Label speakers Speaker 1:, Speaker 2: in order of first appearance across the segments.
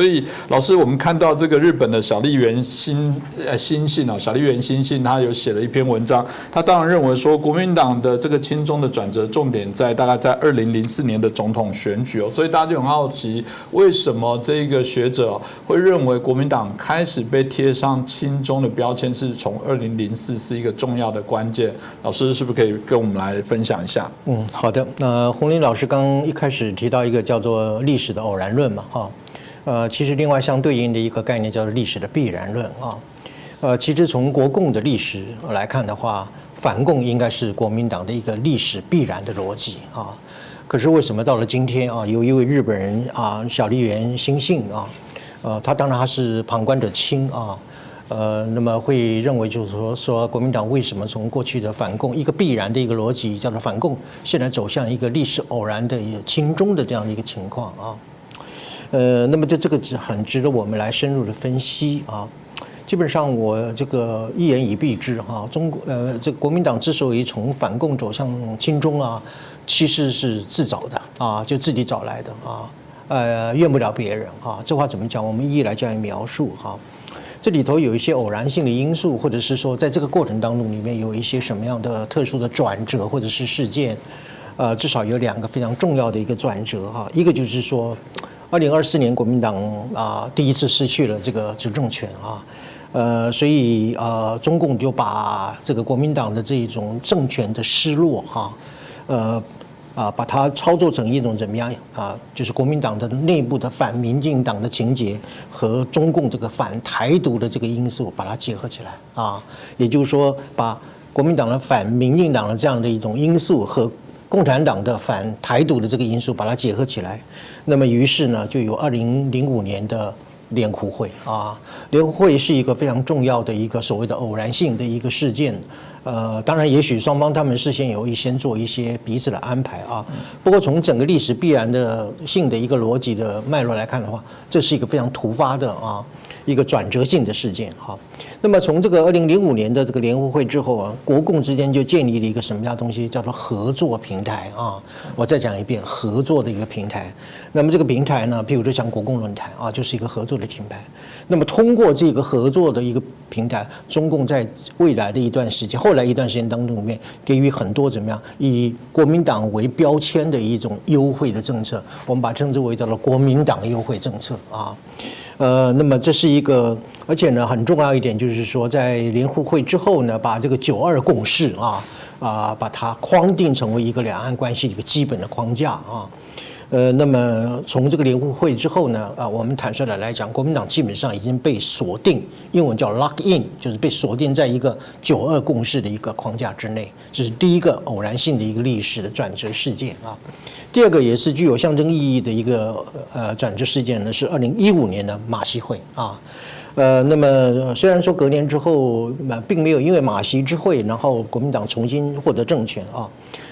Speaker 1: 所以，老师，我们看到这个日本的小笠原新呃新信啊，小笠原新信，他有写了一篇文章。他当然认为说，国民党的这个亲中的转折重点在大概在二零零四年的总统选举哦。所以大家就很好奇，为什么这个学者会认为国民党开始被贴上亲中的标签是从二零零四是一个重要的关键？老师是不是可以跟我们来分享一下？
Speaker 2: 嗯，好的。那洪林老师刚一开始提到一个叫做历史的偶然论嘛，哈。呃，其实另外相对应的一个概念叫做历史的必然论啊。呃，其实从国共的历史来看的话，反共应该是国民党的一个历史必然的逻辑啊。可是为什么到了今天啊，有一位日本人啊，小笠原新信啊，呃，他当然他是旁观者清啊，呃，那么会认为就是说说国民党为什么从过去的反共一个必然的一个逻辑叫做反共，现在走向一个历史偶然的一个轻中的这样的一个情况啊。呃，那么这这个值很值得我们来深入的分析啊。基本上我这个一言以蔽之哈，中国呃，这国民党之所以从反共走向亲中啊，其实是自找的啊，就自己找来的啊，呃，怨不了别人啊。这话怎么讲？我们一一来加以描述哈。这里头有一些偶然性的因素，或者是说在这个过程当中里面有一些什么样的特殊的转折或者是事件，呃，至少有两个非常重要的一个转折哈，一个就是说。二零二四年，国民党啊第一次失去了这个执政权啊，呃，所以呃，中共就把这个国民党的这一种政权的失落哈，呃啊，把它操作成一种怎么样啊？就是国民党的内部的反民进党的情节和中共这个反台独的这个因素把它结合起来啊，也就是说，把国民党的反民进党的这样的一种因素和共产党的反台独的这个因素把它结合起来。那么，于是呢，就有二零零五年的联湖会啊。联湖会是一个非常重要的一个所谓的偶然性的一个事件。呃，当然，也许双方他们事先有一先做一些彼此的安排啊。不过，从整个历史必然的性的一个逻辑的脉络来看的话，这是一个非常突发的啊。一个转折性的事件，哈。那么从这个二零零五年的这个联合会之后啊，国共之间就建立了一个什么样东西，叫做合作平台啊。我再讲一遍，合作的一个平台。那么这个平台呢，譬如说像国共论坛啊，就是一个合作的品牌。那么通过这个合作的一个平台，中共在未来的一段时间，后来一段时间当中里面，给予很多怎么样，以国民党为标签的一种优惠的政策，我们把称之为叫做国民党优惠政策啊。呃，那么这是一个，而且呢，很重要一点就是说，在联互会之后呢，把这个九二共识啊啊，把它框定成为一个两岸关系一个基本的框架啊。呃，那么从这个联互会之后呢，啊，我们坦率的来讲，国民党基本上已经被锁定，英文叫 lock in，就是被锁定在一个九二共识的一个框架之内，这是第一个偶然性的一个历史的转折事件啊。第二个也是具有象征意义的一个呃转折事件呢，是二零一五年的马习会啊。呃，那么虽然说隔年之后，并没有因为马习之会，然后国民党重新获得政权啊。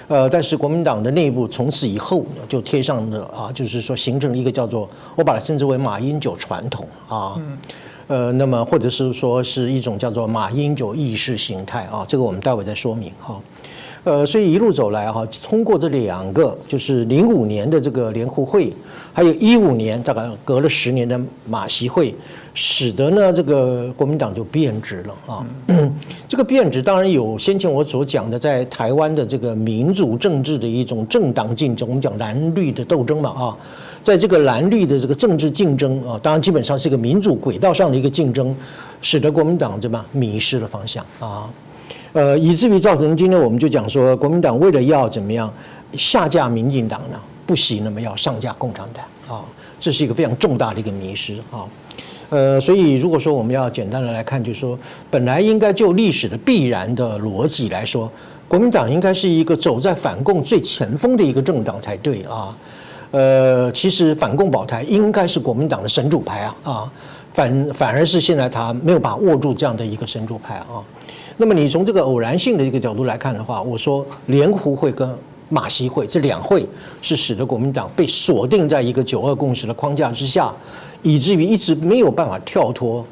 Speaker 2: 呃，但是国民党的内部从此以后就贴上了啊，就是说形成了一个叫做我把它称之为马英九传统啊，呃，那么或者是说是一种叫做马英九意识形态啊，这个我们待会再说明哈。呃，所以一路走来哈，通过这两个，就是零五年的这个联互会，还有一五年大概隔了十年的马习会。使得呢，这个国民党就变质了啊。这个变质当然有先前我所讲的，在台湾的这个民主政治的一种政党竞争，我们讲蓝绿的斗争嘛啊。在这个蓝绿的这个政治竞争啊，当然基本上是一个民主轨道上的一个竞争，使得国民党怎么迷失了方向啊？呃，以至于造成今天我们就讲说，国民党为了要怎么样下架民进党呢，不惜那么要上架共产党啊，这是一个非常重大的一个迷失啊。呃，所以如果说我们要简单的来看，就是说，本来应该就历史的必然的逻辑来说，国民党应该是一个走在反共最前锋的一个政党才对啊。呃，其实反共保台应该是国民党的神主牌啊啊，反反而是现在他没有把握住这样的一个神主牌啊。那么你从这个偶然性的一个角度来看的话，我说联湖会跟马习会这两会是使得国民党被锁定在一个九二共识的框架之下。以至于一直没有办法跳脱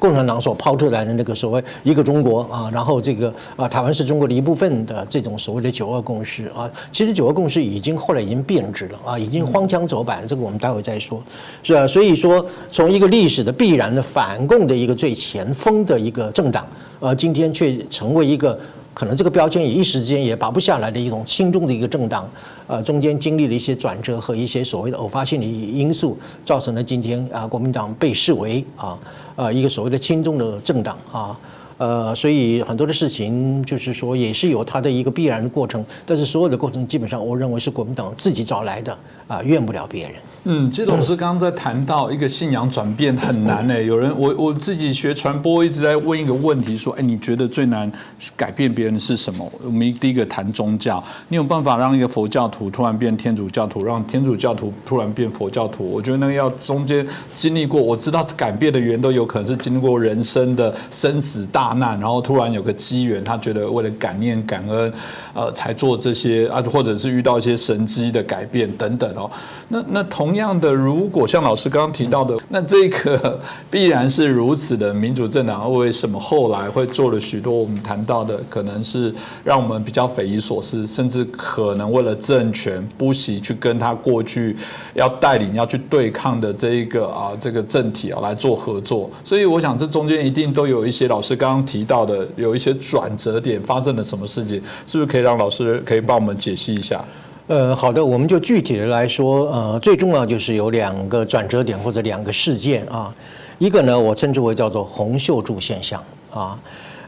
Speaker 2: 共产党所抛出来的那个所谓一个中国啊，然后这个啊台湾是中国的一部分的这种所谓的九二共识啊，其实九二共识已经后来已经变质了啊，已经荒腔走板，这个我们待会再说，是吧？所以说从一个历史的必然的反共的一个最前锋的一个政党，呃，今天却成为一个。可能这个标签也一时间也拔不下来的一种轻重的一个政党，呃，中间经历了一些转折和一些所谓的偶发性的因素，造成了今天啊，国民党被视为啊，呃，一个所谓的轻重的政党啊，呃，所以很多的事情就是说也是有它的一个必然的过程，但是所有的过程基本上我认为是国民党自己找来的啊，怨不了别人。
Speaker 1: 嗯，其实老师刚刚在谈到一个信仰转变很难诶，有人我我自己学传播一直在问一个问题，说，哎，你觉得最难改变别人的是什么？我们第一个谈宗教，你有办法让一个佛教徒突然变天主教徒，让天主教徒突然变佛教徒？我觉得那个要中间经历过，我知道改变的缘都有可能是经历过人生的生死大难，然后突然有个机缘，他觉得为了感念感恩，呃，才做这些啊，或者是遇到一些神机的改变等等哦。那那同样的，如果像老师刚刚提到的，那这个必然是如此的民主政党，为什么后来会做了许多我们谈到的，可能是让我们比较匪夷所思，甚至可能为了政权不惜去跟他过去要带领要去对抗的这一个啊这个政体啊来做合作。所以我想这中间一定都有一些老师刚提到的，有一些转折点发生了什么事情，是不是可以让老师可以帮我们解析一下？
Speaker 2: 呃，好的，我们就具体的来说，呃，最重要就是有两个转折点或者两个事件啊，一个呢，我称之为叫做洪秀柱现象啊，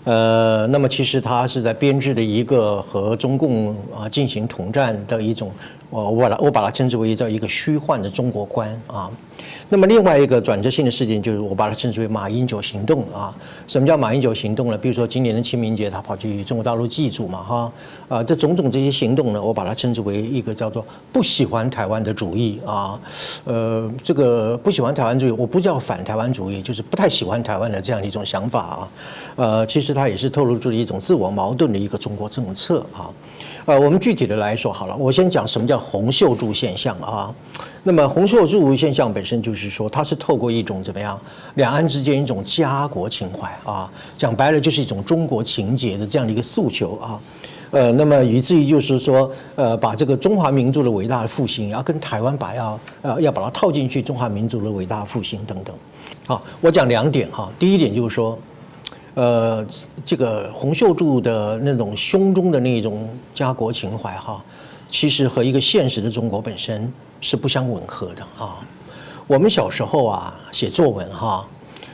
Speaker 2: 呃，那么其实它是在编制的一个和中共啊进行统战的一种，我我把它我把它称之为叫一个虚幻的中国观啊。那么另外一个转折性的事件，就是我把它称之为马英九行动啊。什么叫马英九行动呢？比如说今年的清明节，他跑去中国大陆祭祖嘛，哈啊，这种种这些行动呢，我把它称之为一个叫做不喜欢台湾的主义啊。呃，这个不喜欢台湾主义，我不叫反台湾主义，就是不太喜欢台湾的这样的一种想法啊。呃，其实它也是透露出了一种自我矛盾的一个中国政策啊。呃，我们具体的来说好了，我先讲什么叫洪秀柱现象啊。那么洪秀柱现象本身就是说，它是透过一种怎么样，两岸之间一种家国情怀啊，讲白了就是一种中国情节的这样的一个诉求啊。呃，那么以至于就是说，呃，把这个中华民族的伟大复兴，要跟台湾把要呃要把它套进去，中华民族的伟大复兴等等。好，我讲两点哈，第一点就是说。呃，这个洪秀柱的那种胸中的那种家国情怀哈，其实和一个现实的中国本身是不相吻合的啊。我们小时候啊写作文哈，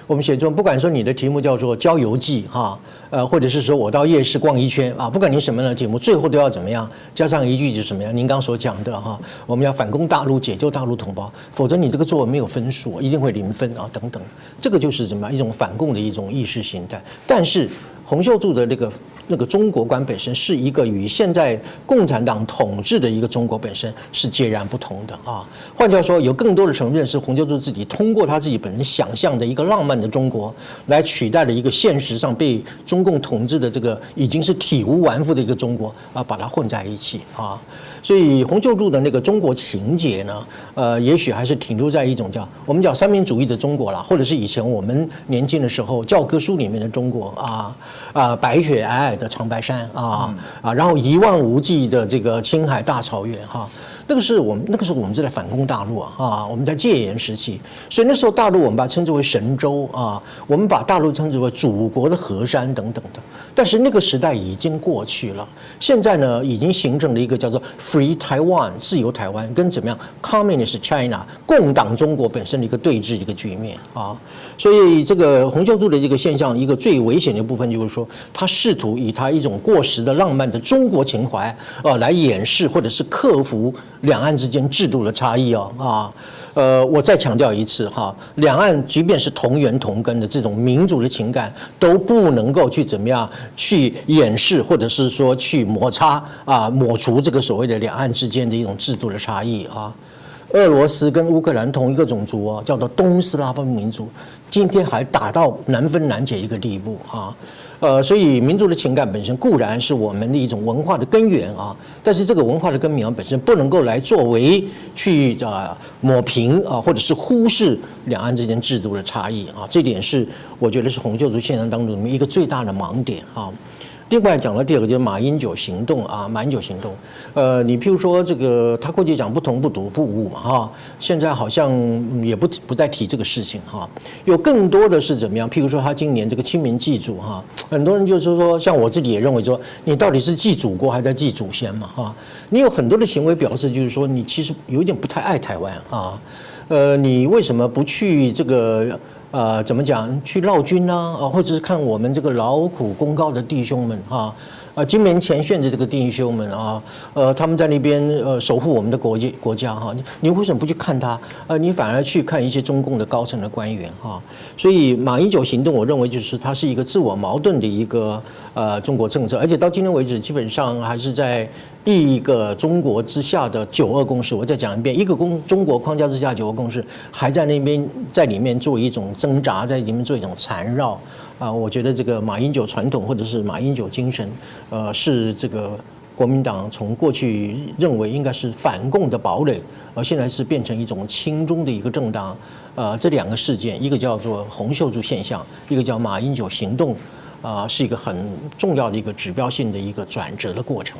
Speaker 2: 我们写作不管说你的题目叫做《郊游记》哈。呃，或者是说我到夜市逛一圈啊，不管你什么样的节目，最后都要怎么样？加上一句就是什么样？您刚所讲的哈，我们要反攻大陆，解救大陆同胞，否则你这个作文没有分数，一定会零分啊，等等。这个就是什么一种反共的一种意识形态。但是洪秀柱的那个。那个中国观本身是一个与现在共产党统治的一个中国本身是截然不同的啊。换句话说，有更多的承认是洪秀柱自己通过他自己本人想象的一个浪漫的中国，来取代了一个现实上被中共统治的这个已经是体无完肤的一个中国啊，把它混在一起啊。所以洪秀柱的那个中国情节呢，呃，也许还是停留在一种叫我们叫三民主义的中国了，或者是以前我们年轻的时候教科书里面的中国啊啊，白雪皑皑的长白山啊啊，然后一望无际的这个青海大草原哈。那个是我们那个时候我们是在反攻大陆啊啊，我们在戒严时期，所以那时候大陆我们把它称之为神州啊，我们把大陆称之为祖国的河山等等的。但是那个时代已经过去了，现在呢已经形成了一个叫做 Free Taiwan 自由台湾跟怎么样 Communist China 共党中国本身的一个对峙一个局面啊。所以这个洪秀柱的这个现象，一个最危险的部分就是说，他试图以他一种过时的浪漫的中国情怀啊来掩饰或者是克服。两岸之间制度的差异哦啊，呃，我再强调一次哈，两岸即便是同源同根的这种民族的情感，都不能够去怎么样去掩饰或者是说去摩擦啊抹除这个所谓的两岸之间的一种制度的差异啊。俄罗斯跟乌克兰同一个种族哦，叫做东斯拉夫民族，今天还打到难分难解一个地步啊。呃，所以民族的情感本身固然是我们的一种文化的根源啊，但是这个文化的根源本身不能够来作为去啊抹平啊，或者是忽视两岸之间制度的差异啊，这点是我觉得是洪秀柱现象当中一个最大的盲点啊。另外讲了第二个就是马英九行动啊，马英九行动，呃，你譬如说这个他过去讲不同不独不误嘛哈，现在好像也不不再提这个事情哈，有更多的是怎么样？譬如说他今年这个清明祭祖哈，很多人就是说，像我自己也认为说，你到底是祭祖国还是在祭祖先嘛哈？你有很多的行为表示就是说，你其实有点不太爱台湾啊，呃，你为什么不去这个？呃，怎么讲？去绕军呢？啊，或者是看我们这个劳苦功高的弟兄们哈，呃，金门前线的这个弟兄们啊，呃，他们在那边呃守护我们的国家国家哈，你为什么不去看他？呃，你反而去看一些中共的高层的官员哈？所以马英九行动，我认为就是它是一个自我矛盾的一个呃中国政策，而且到今天为止，基本上还是在。一个中国之下的九二共识，我再讲一遍，一个公中国框架之下九二共识，还在那边在里面做一种挣扎，在里面做一种缠绕啊！我觉得这个马英九传统或者是马英九精神，呃，是这个国民党从过去认为应该是反共的堡垒，而现在是变成一种亲中的一个政党。呃，这两个事件，一个叫做洪秀柱现象，一个叫马英九行动，啊，是一个很重要的一个指标性的一个转折的过程。